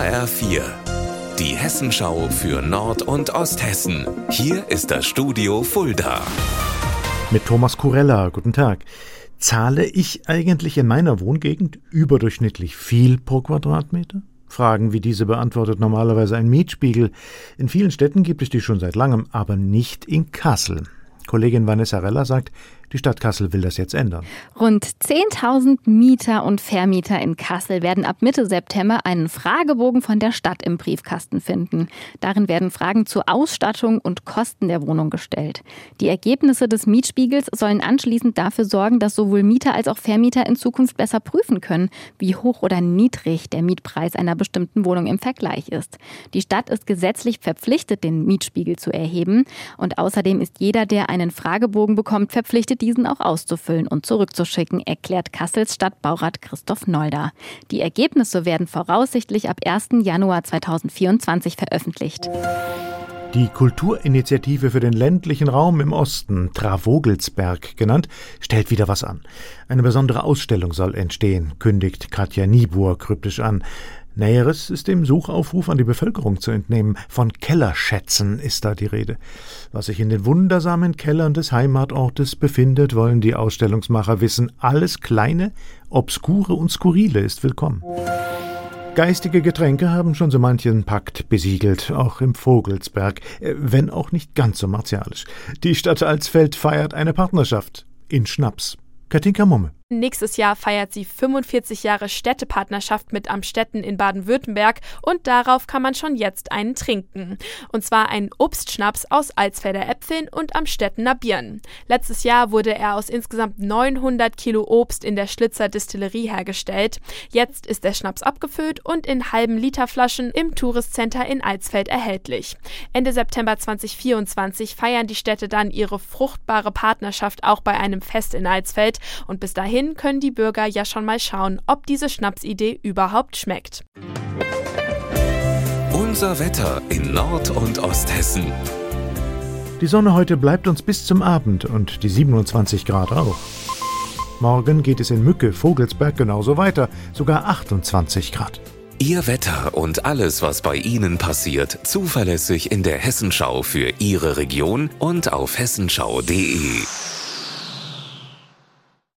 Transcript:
HR4, die Hessenschau für Nord- und Osthessen. Hier ist das Studio Fulda. Mit Thomas Kurella, guten Tag. Zahle ich eigentlich in meiner Wohngegend überdurchschnittlich viel pro Quadratmeter? Fragen wie diese beantwortet normalerweise ein Mietspiegel. In vielen Städten gibt es die schon seit langem, aber nicht in Kassel. Kollegin Vanessa Rella sagt, die Stadt Kassel will das jetzt ändern. Rund 10.000 Mieter und Vermieter in Kassel werden ab Mitte September einen Fragebogen von der Stadt im Briefkasten finden. Darin werden Fragen zur Ausstattung und Kosten der Wohnung gestellt. Die Ergebnisse des Mietspiegels sollen anschließend dafür sorgen, dass sowohl Mieter als auch Vermieter in Zukunft besser prüfen können, wie hoch oder niedrig der Mietpreis einer bestimmten Wohnung im Vergleich ist. Die Stadt ist gesetzlich verpflichtet, den Mietspiegel zu erheben. Und außerdem ist jeder, der einen Fragebogen bekommt, verpflichtet, diesen auch auszufüllen und zurückzuschicken, erklärt Kassels Stadtbaurat Christoph Nolda. Die Ergebnisse werden voraussichtlich ab 1. Januar 2024 veröffentlicht. Die Kulturinitiative für den ländlichen Raum im Osten, Travogelsberg genannt, stellt wieder was an. Eine besondere Ausstellung soll entstehen, kündigt Katja Niebuhr kryptisch an. Näheres ist dem Suchaufruf an die Bevölkerung zu entnehmen. Von Kellerschätzen ist da die Rede. Was sich in den wundersamen Kellern des Heimatortes befindet, wollen die Ausstellungsmacher wissen. Alles Kleine, Obskure und Skurrile ist willkommen. Geistige Getränke haben schon so manchen Pakt besiegelt, auch im Vogelsberg, äh, wenn auch nicht ganz so martialisch. Die Stadt Alsfeld feiert eine Partnerschaft in Schnaps. Katinka Mumme. Nächstes Jahr feiert sie 45 Jahre Städtepartnerschaft mit Amstetten in Baden-Württemberg und darauf kann man schon jetzt einen trinken. Und zwar einen Obstschnaps aus Alsfelder Äpfeln und Amstettener Birnen. Letztes Jahr wurde er aus insgesamt 900 Kilo Obst in der Schlitzer Distillerie hergestellt. Jetzt ist der Schnaps abgefüllt und in halben Liter Flaschen im Touristcenter in Alsfeld erhältlich. Ende September 2024 feiern die Städte dann ihre fruchtbare Partnerschaft auch bei einem Fest in Alsfeld und bis dahin dahin können die Bürger ja schon mal schauen, ob diese Schnapsidee überhaupt schmeckt. Unser Wetter in Nord- und Osthessen. Die Sonne heute bleibt uns bis zum Abend und die 27 Grad auch. Morgen geht es in Mücke, Vogelsberg genauso weiter, sogar 28 Grad. Ihr Wetter und alles, was bei Ihnen passiert, zuverlässig in der Hessenschau für Ihre Region und auf hessenschau.de.